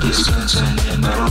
Distance and metal.